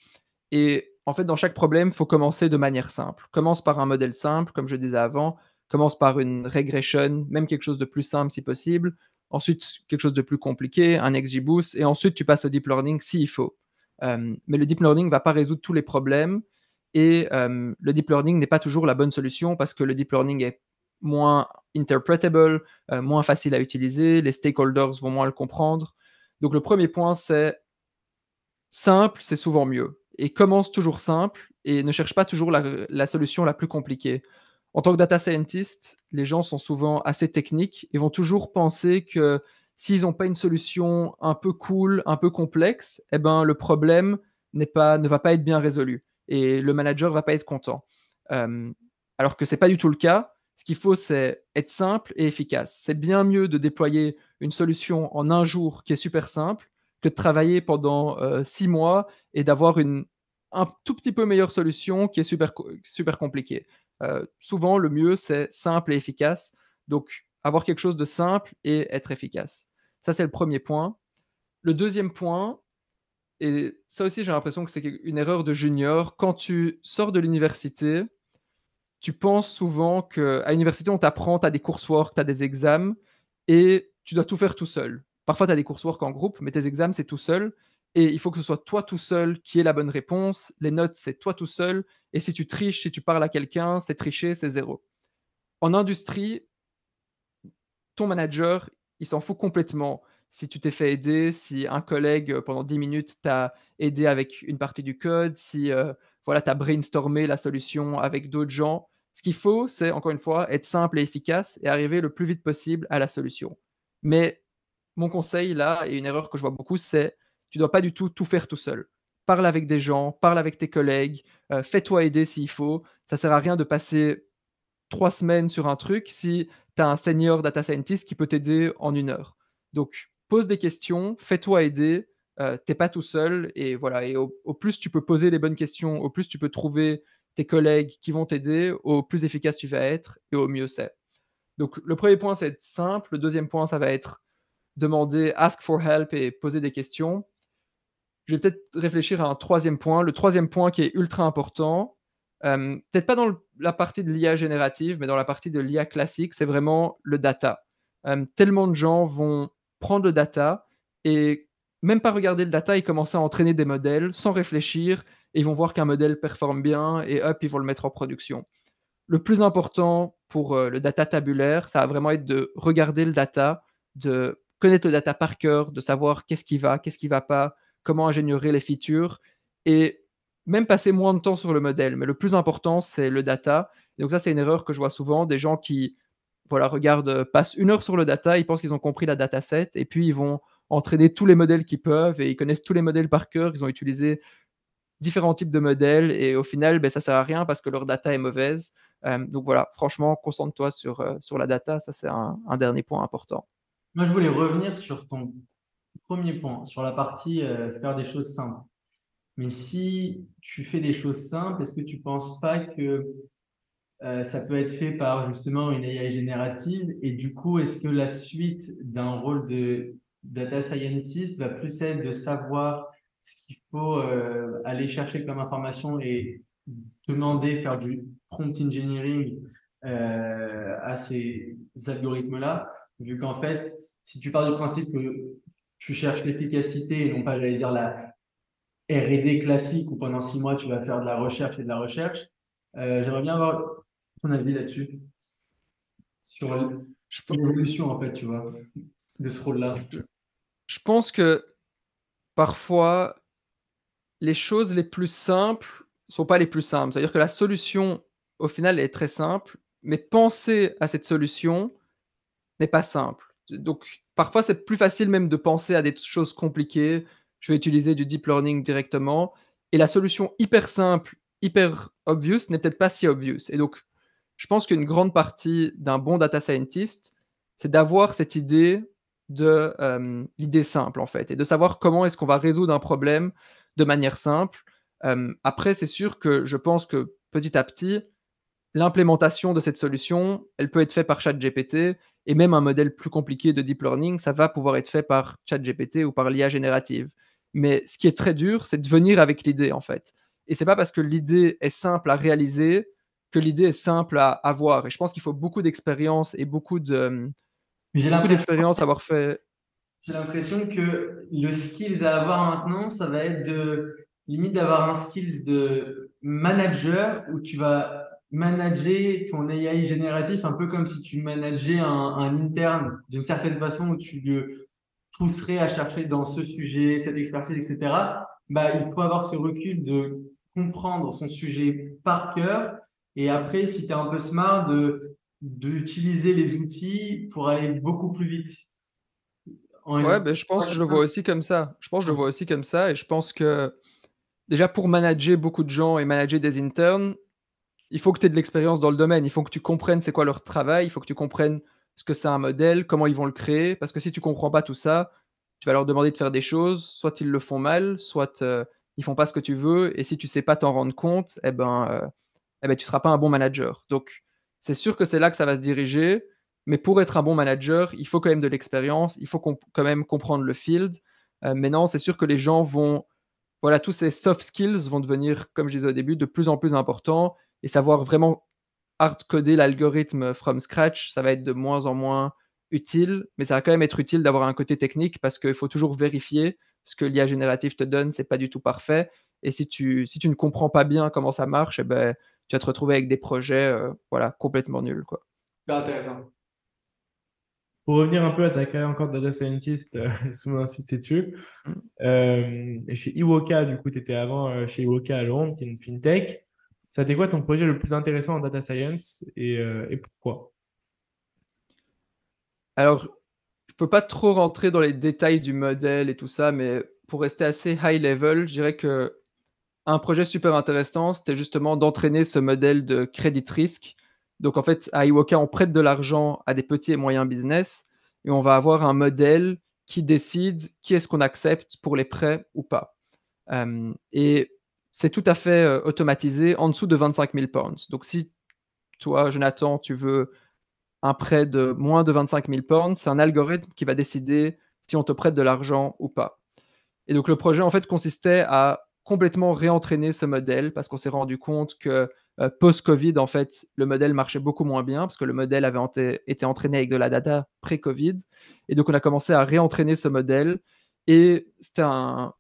Et en fait, dans chaque problème, il faut commencer de manière simple. Commence par un modèle simple, comme je disais avant. commence par une regression, même quelque chose de plus simple si possible. Ensuite, quelque chose de plus compliqué, un XGBoost. Et ensuite, tu passes au deep learning s'il faut. Euh, mais le deep learning ne va pas résoudre tous les problèmes. Et euh, le deep learning n'est pas toujours la bonne solution parce que le deep learning est moins interpretable, euh, moins facile à utiliser, les stakeholders vont moins le comprendre. Donc le premier point, c'est simple, c'est souvent mieux. Et commence toujours simple et ne cherche pas toujours la, solution la plus compliquée. En tant que data scientist, les gens sont souvent assez techniques et vont toujours penser que s'ils n'ont pas une solution un peu cool, un peu complexe, eh ben, le problème pas, ne va pas être bien résolu et le manager va pas être content. Euh, alors que ce n'est pas du tout le cas. Ce qu'il faut, c'est être simple et efficace. C'est bien mieux de déployer une solution en un jour qui est super simple que de travailler pendant euh, six mois et d'avoir une un tout petit peu meilleure solution qui est super, super compliquée. Euh, souvent, le mieux, c'est simple et efficace. Donc, avoir quelque chose de simple et être efficace. Ça, c'est le premier point. Le deuxième point, et ça aussi, j'ai l'impression que c'est une erreur de junior. Quand tu sors de l'université, tu penses souvent qu'à l'université, on t'apprend, tu as des coursework, tu as des examens, et tu dois tout faire tout seul. Parfois, tu as des coursework en groupe, mais tes examens, c'est tout seul. Et il faut que ce soit toi tout seul qui ait la bonne réponse. Les notes, c'est toi tout seul. Et si tu triches, si tu parles à quelqu'un, c'est tricher, c'est zéro. En industrie, ton manager, il s'en fout complètement. Si tu t'es fait aider, si un collègue euh, pendant 10 minutes t'a aidé avec une partie du code, si euh, voilà, tu as brainstormé la solution avec d'autres gens, ce qu'il faut, c'est encore une fois être simple et efficace et arriver le plus vite possible à la solution. Mais mon conseil là, et une erreur que je vois beaucoup, c'est tu dois pas du tout tout faire tout seul. Parle avec des gens, parle avec tes collègues, euh, fais-toi aider s'il faut. Ça sert à rien de passer trois semaines sur un truc si tu un senior data scientist qui peut t'aider en une heure. Donc, pose des questions, fais-toi aider, euh, t'es pas tout seul et voilà. Et au, plus tu peux poser les bonnes questions, au plus tu peux trouver tes collègues qui vont t'aider, au plus efficace tu vas être et au mieux c'est. Donc, le premier point, c'est être simple. Le deuxième point, ça va être demander, ask for help et poser des questions je vais peut-être réfléchir à un troisième point. Le troisième point qui est ultra important, euh, peut-être pas dans la partie de l'IA générative, mais dans la partie de l'IA classique, c'est vraiment le data. Euh, tellement de gens vont prendre le data et même pas regarder le data, ils commencent à entraîner des modèles sans réfléchir et ils vont voir qu'un modèle performe bien et hop, ils vont le mettre en production. Le plus important pour euh, le data tabulaire, ça va vraiment être de regarder le data, de connaître le data par cœur, de savoir qu'est-ce qui va, qu'est-ce qui va pas, comment ingénierer les features et même passer moins de temps sur le modèle. Mais le plus important, c'est le data. donc ça, c'est une erreur que je vois souvent, des gens qui voilà, regardent, passent une heure sur le data, ils pensent qu'ils ont compris la dataset et puis ils vont entraîner tous les modèles qu'ils peuvent et ils connaissent tous les modèles par cœur, ils ont utilisé différents types de modèles et au final, ben, ça sert à rien parce que leur data est mauvaise. Euh, donc voilà, franchement, concentre-toi sur, euh, sur la data, ça c'est un, dernier point important. Moi, je voulais revenir sur ton Premier point, sur la partie euh, faire des choses simples. Mais si tu fais des choses simples, est-ce que tu ne penses pas que euh, ça peut être fait par justement une AI générative? Et du coup, est-ce que la suite d'un rôle de data scientist va plus être de savoir ce qu'il faut euh, aller chercher comme information et demander, faire du prompt engineering à ces algorithmes-là, vu qu'en fait, si tu pars du principe que tu cherches l'efficacité et non pas, j'allais dire, la R&D classique où pendant six mois, tu vas faire de la recherche et de la recherche. Euh, j'aimerais bien avoir ton avis là-dessus, sur l'évolution, en fait, tu vois, de ce rôle-là. Je pense que parfois, les choses les plus simples sont pas les plus simples. C'est-à-dire que la solution, au final, est très simple, mais penser à cette solution n'est pas simple. Donc, parfois, c'est plus facile même de penser à des choses compliquées. Je vais utiliser du deep learning directement. Et la solution hyper simple, hyper obvious n'est peut-être pas si obvious. Et donc, je pense qu'une grande partie d'un bon data scientist, c'est d'avoir cette idée de euh, l'idée simple en fait, et de savoir comment est-ce qu'on va résoudre un problème de manière simple. Euh, après, c'est sûr que je pense que petit à petit, l'implémentation de cette solution, elle peut être faite par ChatGPT et même un modèle plus compliqué de deep learning, ça va pouvoir être fait par ChatGPT ou par l'IA générative. Mais ce qui est très dur, c'est de venir avec l'idée en fait. Et c'est pas parce que l'idée est simple à réaliser que l'idée est simple à avoir. Et je pense qu'il faut beaucoup d'expérience et beaucoup de d'expérience avoir fait. J'ai l'impression que le skills à avoir maintenant, ça va être de limite d'avoir un skills de manager où tu vas manager ton AI génératif un peu comme si tu manageais un, un interne d'une certaine façon où tu le pousserais à chercher dans ce sujet, cette expertise, etc. Bah, il faut avoir ce recul de comprendre son sujet par cœur et après, si tu es un peu smart, d'utiliser les outils pour aller beaucoup plus vite. ouais, ben, je pense que je le vois aussi comme ça. Je pense que je le vois aussi comme ça et je pense que déjà pour manager beaucoup de gens et manager des internes, il faut que tu aies de l'expérience dans le domaine. Il faut que tu comprennes c'est quoi leur travail. Il faut que tu comprennes ce que c'est un modèle, comment ils vont le créer. Parce que si tu comprends pas tout ça, tu vas leur demander de faire des choses, soit ils le font mal, soit euh, ils font pas ce que tu veux. Et si tu sais pas t'en rendre compte, eh ben, euh, eh ben tu seras pas un bon manager. Donc, c'est sûr que c'est là que ça va se diriger. Mais pour être un bon manager, il faut quand même de l'expérience. Il faut quand même comprendre le field. Euh, mais non, c'est sûr que les gens vont, voilà, tous ces soft skills vont devenir, comme je disais au début, de plus en plus importants et savoir vraiment hard-coder l'algorithme from scratch, ça va être de moins en moins utile, mais ça va quand même être utile d'avoir un côté technique parce qu'il faut toujours vérifier ce que l'IA générative te donne, c'est pas du tout parfait. Et si tu, si tu ne comprends pas bien comment ça marche, eh ben, tu vas te retrouver avec des projets euh, voilà, complètement nuls. Quoi. intéressant. Pour revenir un peu à ta carrière encore de data scientist, euh, sous mon dessus, mm. euh, chez Iwoka, du coup, tu étais avant chez Iwoka à Londres, qui est une fintech. Été quoi ton projet le plus intéressant en data science et, euh, pourquoi? Alors, je peux pas trop rentrer dans les détails du modèle et tout ça, mais pour rester assez high level, je dirais que un projet super intéressant, c'était justement d'entraîner ce modèle de crédit risque. Donc en fait, à Iwoka, on prête de l'argent à des petits et moyens business et on va avoir un modèle qui décide qui est-ce qu'on accepte pour les prêts ou pas. Euh, et c'est tout à fait euh, automatisé en dessous de 25 000 pounds. Donc si toi, Jonathan, tu veux un prêt de moins de 25 000 pounds, c'est un algorithme qui va décider si on te prête de l'argent ou pas. Et donc le projet en fait consistait à complètement réentraîner ce modèle parce qu'on s'est rendu compte que euh, post-Covid, en fait, le modèle marchait beaucoup moins bien parce que le modèle avait été entraîné avec de la data pré-Covid. Et donc on a commencé à réentraîner ce modèle. Et c'était un,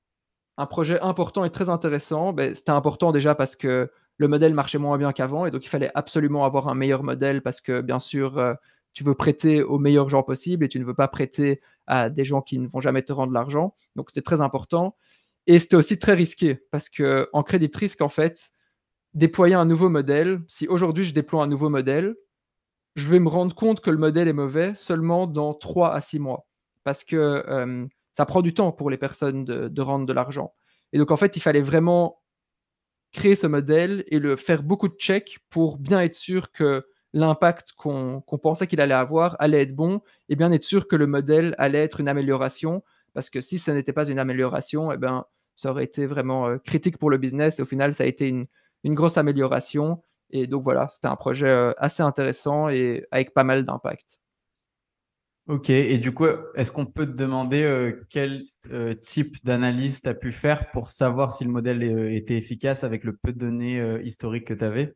un projet important et très intéressant. Ben, c'était important déjà parce que le modèle marchait moins bien qu'avant et donc il fallait absolument avoir un meilleur modèle parce que bien sûr, euh, tu veux prêter aux meilleurs gens possibles et tu ne veux pas prêter à des gens qui ne vont jamais te rendre l'argent. Donc c'était très important. Et c'était aussi très risqué parce que en crédit risque, en fait, déployer un nouveau modèle, si aujourd'hui je déploie un nouveau modèle, je vais me rendre compte que le modèle est mauvais seulement dans 3 à 6 mois. Parce que euh, ça prend du temps pour les personnes de, rendre de l'argent. Et donc, en fait, il fallait vraiment créer ce modèle et le faire beaucoup de checks pour bien être sûr que l'impact qu'on pensait qu'il allait avoir allait être bon et bien être sûr que le modèle allait être une amélioration. Parce que si ce n'était pas une amélioration, eh ben, ça aurait été vraiment euh, critique pour le business. Et au final, ça a été une, une grosse amélioration. Et donc voilà, c'était un projet euh, assez intéressant et avec pas mal d'impact. Ok, et du coup, est-ce qu'on peut te demander euh, quel euh, type d'analyse tu as pu faire pour savoir si le modèle euh, était efficace avec le peu de données historiques que tu avais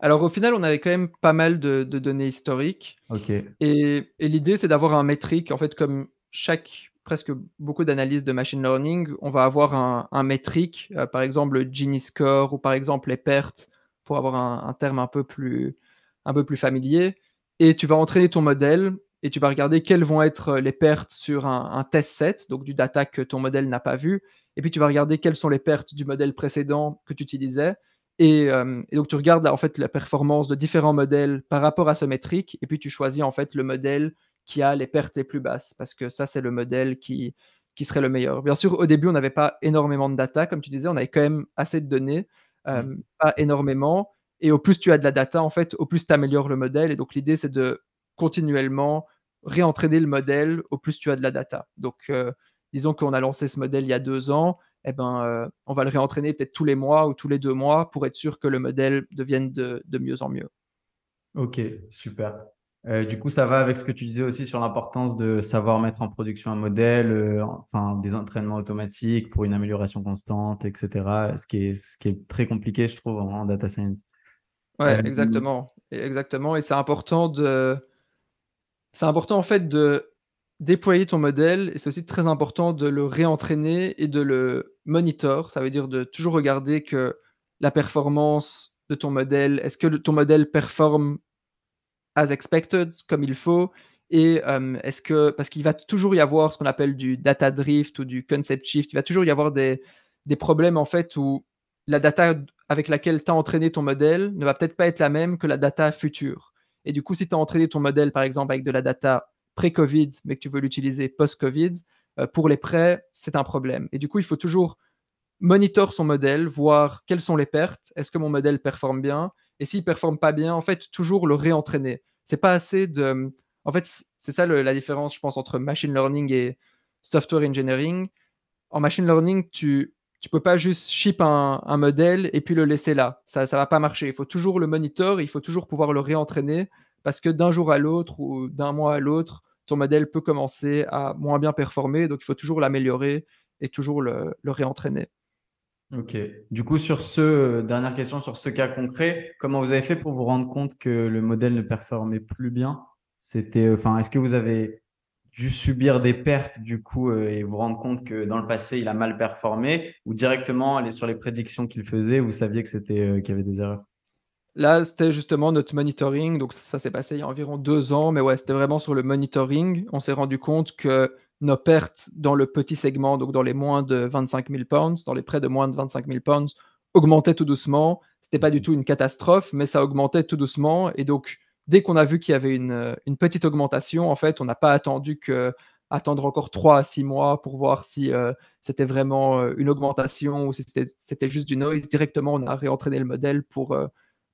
Alors au final, on avait quand même pas mal de, données historiques. Ok. Et, l'idée, c'est d'avoir un métrique. En fait, comme chaque, presque beaucoup d'analyses de machine learning, on va avoir un, métrique, par exemple le Gini score ou par exemple les pertes, pour avoir un, un terme un peu plus, un peu plus familier et tu vas entraîner ton modèle et tu vas regarder quelles vont être les pertes sur un, test set, donc du data que ton modèle n'a pas vu. Et puis tu vas regarder quelles sont les pertes du modèle précédent que tu utilisais. Et, euh, donc tu regardes en fait la performance de différents modèles par rapport à ce métrique. Et puis tu choisis en fait le modèle qui a les pertes les plus basses, parce que ça c'est le modèle qui, qui serait le meilleur. Bien sûr, au début on n'avait pas énormément de data, comme tu disais, on avait quand même assez de données, euh, mmh. pas énormément. Et au plus tu as de la data, en fait, au plus tu améliores le modèle. Et donc, l'idée, c'est de continuellement réentraîner le modèle au plus tu as de la data. Donc, euh, disons qu'on a lancé ce modèle il y a deux ans, eh ben, euh, on va le réentraîner peut-être tous les mois ou tous les deux mois pour être sûr que le modèle devienne de, mieux en mieux. Ok, super. Euh, du coup, ça va avec ce que tu disais aussi sur l'importance de savoir mettre en production un modèle, enfin des entraînements automatiques pour une amélioration constante, etc. Ce qui est, ce qui est très compliqué, je trouve, en data science. Ouais, exactement. exactement. Et c'est important de. C'est important en fait de déployer ton modèle et c'est aussi très important de le réentraîner et de le monitor. Ça veut dire de toujours regarder que la performance de ton modèle, est-ce que ton modèle performe as expected, comme il faut? Et est-ce que, parce qu'il va toujours y avoir ce qu'on appelle du data drift ou du concept shift, il va toujours y avoir des, des problèmes en fait où la data avec laquelle tu as entraîné ton modèle ne va peut-être pas être la même que la data future. Et du coup, si tu as entraîné ton modèle, par exemple, avec de la data pré-Covid, mais que tu veux l'utiliser post-Covid, euh, pour les prêts, c'est un problème. Et du coup, il faut toujours monitor son modèle, voir quelles sont les pertes, est-ce que mon modèle performe bien, et s'il performe pas bien, en fait, toujours le réentraîner. C'est pas assez de. En fait, c'est ça la différence, je pense, entre machine learning et software engineering. En machine learning, tu tu peux pas juste ship un, modèle et puis le laisser là. Ça ne va pas marcher. Il faut toujours le monitor, il faut toujours pouvoir le réentraîner parce que d'un jour à l'autre ou d'un mois à l'autre, ton modèle peut commencer à moins bien performer. Donc, il faut toujours l'améliorer et toujours le, réentraîner. Ok. Du coup, sur ce, euh, dernière question sur ce cas concret, comment vous avez fait pour vous rendre compte que le modèle ne performait plus bien? C'était, enfin, est-ce que vous avez dû subir des pertes du coup euh, et vous rendre compte que dans le passé il a mal performé ou directement aller sur les prédictions qu'il faisait, vous saviez que c'était euh, qu'il y avait des erreurs? Là, c'était justement notre monitoring. Donc, ça s'est passé il y a environ deux ans. Mais ouais, c'était vraiment sur le monitoring. On s'est rendu compte que nos pertes dans le petit segment, donc dans les moins de 25 000 pounds, dans les près de moins de 25 000 pounds, augmentaient tout doucement. C'était pas du tout une catastrophe, mais ça augmentait tout doucement. Et donc, dès qu'on a vu qu'il y avait une, petite augmentation, en fait, on n'a pas attendu que attendre encore 3 à 6 mois pour voir si euh, c'était vraiment euh, une augmentation ou si c'était juste du noise. Directement, on a réentraîné le modèle pour euh,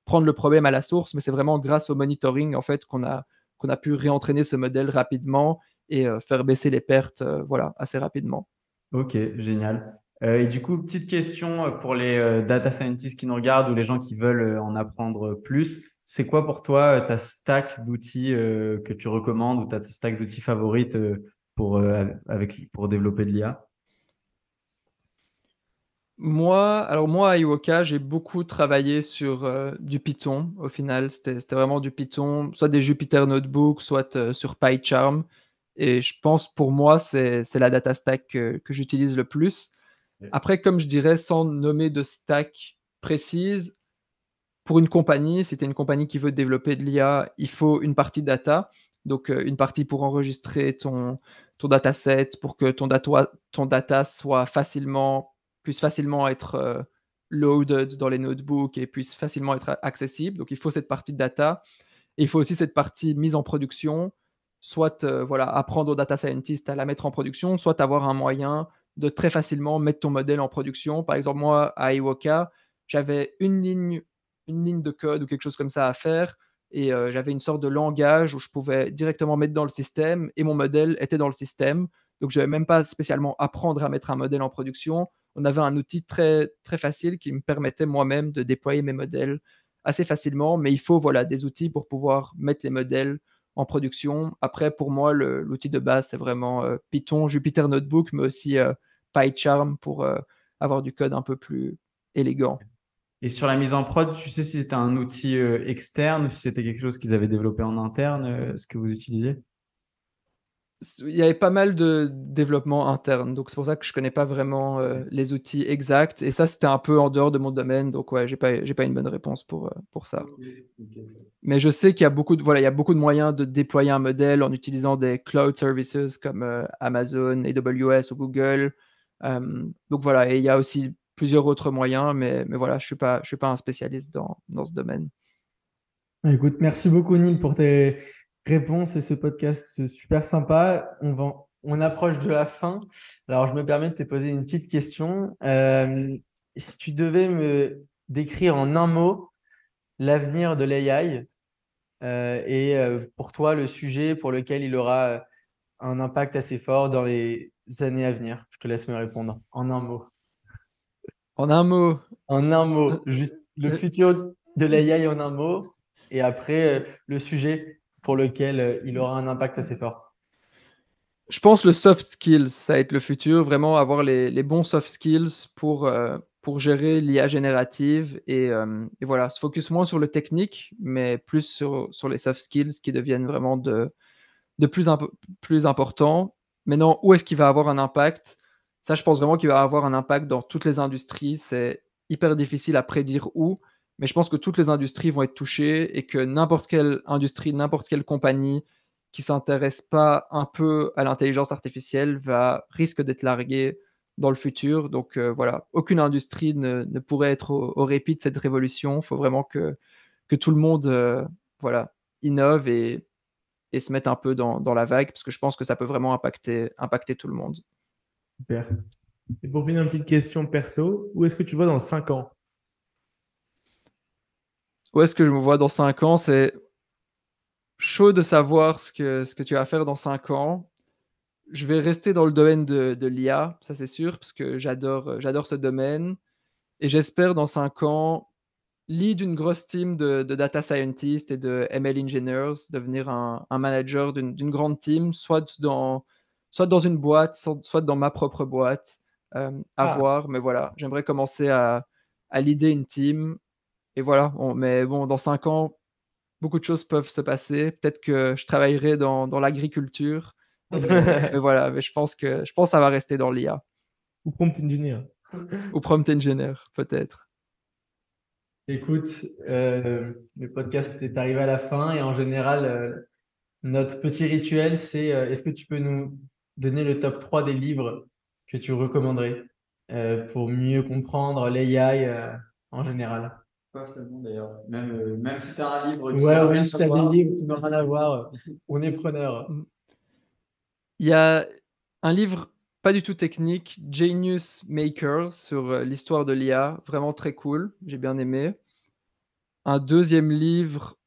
prendre le problème à la source, mais c'est vraiment grâce au monitoring en fait qu'on a, qu'on a pu réentraîner ce modèle rapidement et faire baisser les pertes voilà, assez rapidement. Ok, génial. et du coup, petite question pour les data scientists qui nous regardent ou les gens qui veulent en apprendre plus. C'est quoi pour toi ta stack d'outils que tu recommandes ou ta stack d'outils favorite pour, avec, pour développer de l'IA moi, alors moi à Iwoka, j'ai beaucoup travaillé sur du Python. Au final, c'était vraiment du Python, soit des Jupyter Notebook, soit sur PyCharm. Et je pense pour moi, c'est la data stack que, que j'utilise le plus. Après, comme je dirais, sans nommer de stack précise, pour une compagnie, si tu es une compagnie qui veut développer de l'IA, il faut une partie data. Donc, euh, une partie pour enregistrer ton, ton dataset, pour que ton data, ton data soit facilement, puisse facilement être euh, loaded dans les notebooks et puisse facilement être accessible. Donc, il faut cette partie de data. Il faut aussi cette partie mise en production, soit euh, voilà, apprendre aux data scientists à la mettre en production, soit avoir un moyen de très facilement mettre ton modèle en production. Par exemple, moi, à Iwoka, j'avais une ligne une ligne de code ou quelque chose comme ça à faire. Et euh, j'avais une sorte de langage où je pouvais directement mettre dans le système et mon modèle était dans le système. Donc, je n'avais même pas spécialement apprendre à mettre un modèle en production. On avait un outil très, très facile qui me permettait moi-même de déployer mes modèles assez facilement. Mais il faut voilà, des outils pour pouvoir mettre les modèles en production. Après, pour moi, l'outil de base, c'est vraiment euh, Python, Jupyter Notebook, mais aussi euh, PyCharm pour avoir du code un peu plus élégant. Et sur la mise en prod, tu sais si c'était un outil euh, externe ou si c'était quelque chose qu'ils avaient développé en interne, euh, ce que vous utilisiez? Il y avait pas mal de développement interne, donc c'est pour ça que je connais pas vraiment euh, les outils exacts. Et ça, c'était un peu en dehors de mon domaine, donc ouais, j'ai pas, j'ai pas une bonne réponse pour, pour ça. Mais je sais qu'il y a beaucoup de, voilà, il y a beaucoup de moyens de déployer un modèle en utilisant des cloud services comme Amazon, AWS ou Google. donc voilà, et il y a aussi plusieurs autres moyens, mais, mais voilà, je ne suis, pas, suis pas un spécialiste dans, dans ce domaine. Écoute, merci beaucoup Neil pour tes réponses et ce podcast super sympa. On, va, on approche de la fin. Alors, je me permets de te poser une petite question. Euh, si tu devais me décrire en un mot l'avenir de l'AI euh, et euh, pour toi le sujet pour lequel il aura un impact assez fort dans les années à venir, je te laisse me répondre en un mot. En un mot. En un mot. Euh, juste le euh, futur de l'AI en un mot. Et après, euh, le sujet pour lequel il aura un impact assez fort. Je pense le soft skills, ça va être le futur. Vraiment avoir les, bons soft skills pour pour gérer l'IA générative et, euh, et, voilà, se focus moins sur le technique, mais plus sur, sur les soft skills qui deviennent vraiment de, de plus, plus importants. Maintenant, où est-ce qu'il va avoir un impact? Ça, je pense vraiment qu'il va avoir un impact dans toutes les industries. C'est hyper difficile à prédire où, mais je pense que toutes les industries vont être touchées et que n'importe quelle industrie, n'importe quelle compagnie qui s'intéresse pas un peu à l'intelligence artificielle va risque d'être larguée dans le futur. Donc euh, voilà, aucune industrie ne, ne pourrait être au, répit de cette révolution. Il faut vraiment que, tout le monde euh, voilà, innove et, se mette un peu dans, la vague, parce que je pense que ça peut vraiment impacter tout le monde. Super. Et pour finir, une petite question perso, où est-ce que tu vois dans 5 ans? Où est-ce que je me vois dans 5 ans? C'est chaud de savoir ce que, ce que tu vas faire dans 5 ans je vais rester dans le domaine de, de l'IA, ça c'est sûr, parce que j'adore, j'adore ce domaine. Et j'espère dans cinq ans, lead une grosse team de, data scientists et de ML engineers, devenir un manager d'une, grande team, soit dans, soit dans une boîte, soit dans ma propre boîte, euh, à ah. voir. Mais voilà, j'aimerais commencer à, à leader une team. Et voilà, mais bon, dans cinq ans, beaucoup de choses peuvent se passer. Peut-être que je travaillerai dans, dans l'agriculture mais voilà, mais je pense que je pense ça va rester dans l'IA. Ou prompt engineer. Ou prompt engineer, peut-être. Écoute, euh, le podcast est arrivé à la fin et en général, euh, notre petit rituel, c'est est-ce que tu peux nous donner le top 3 des livres que tu recommanderais pour mieux comprendre l'AI en général Pas seulement d'ailleurs, même, même si tu as un livre. Ouais, oui, si tu as des livres qui n'ont rien à voir, on est preneur. Mm. Il y a un livre pas du tout technique, Genius Maker, sur euh, l'histoire de l'IA, vraiment très cool, j'ai bien aimé. Un deuxième livre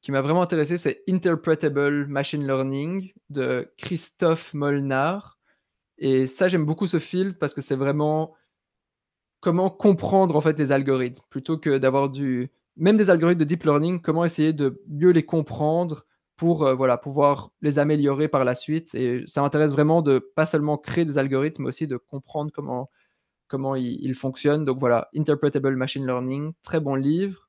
qui m'a vraiment intéressé, c'est Interpretable Machine Learning de Christophe Molnar. Et ça, j'aime beaucoup ce film parce que c'est vraiment comment comprendre en fait les algorithmes plutôt que d'avoir du même des algorithmes de deep learning, comment essayer de mieux les comprendre pour euh, voilà, pouvoir les améliorer par la suite. Et ça m'intéresse vraiment de pas seulement créer des algorithmes, mais aussi de comprendre comment, comment ils, fonctionnent. Donc voilà, Interpretable Machine Learning, très bon livre.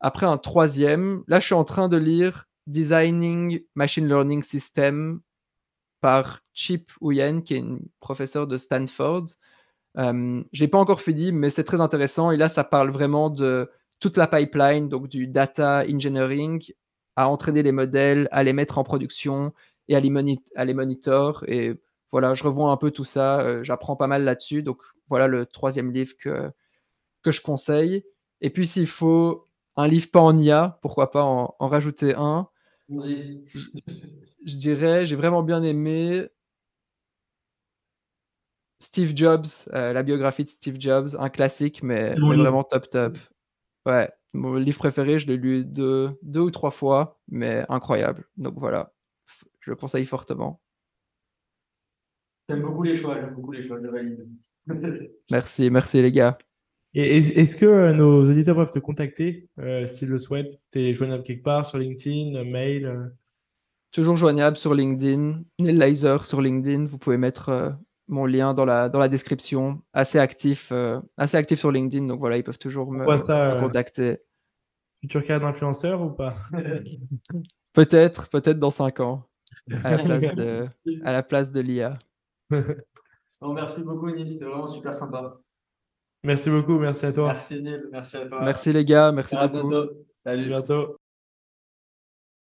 Après un troisième, là je suis en train de lire Designing Machine Learning System par Chip Huyen, qui est une professeure de Stanford. Euh, je n'ai pas encore fini, mais c'est très intéressant. Et là, ça parle vraiment de toute la pipeline, donc du data engineering à entraîner les modèles, à les mettre en production et à les, les monitor. Et voilà, je revois un peu tout ça. Euh, j'apprends pas mal là-dessus. Donc voilà le troisième livre que, que je conseille. Et puis s'il faut un livre pas en IA, pourquoi pas en, rajouter un je, je dirais, j'ai vraiment bien aimé Steve Jobs, euh, la biographie de Steve Jobs, un classique, mais, mais vraiment top top. Ouais, mon livre préféré, je l'ai lu deux, deux ou trois fois, mais incroyable. Donc voilà, je le conseille fortement. J'aime beaucoup les choix, j'aime beaucoup les choix, je valide. merci, merci les gars. Et est-ce que euh, nos auditeurs peuvent te contacter euh, s'ils le souhaitent? Tu es joignable quelque part sur LinkedIn, mail euh? Toujours joignable sur LinkedIn, Neil sur LinkedIn. Vous pouvez mettre mon lien dans la, dans la description. Assez actif, euh, assez actif sur LinkedIn, donc voilà, ils peuvent toujours me, ça, me contacter. Futur carrière d'influenceur ou pas? Peut-être, peut-être dans 5 ans, à la place de, à la place de l'IA. merci beaucoup, Neil, c'était vraiment super sympa. Merci beaucoup, merci à toi. Merci, Neil, merci à toi. Merci les gars, merci beaucoup. Salut. bientôt.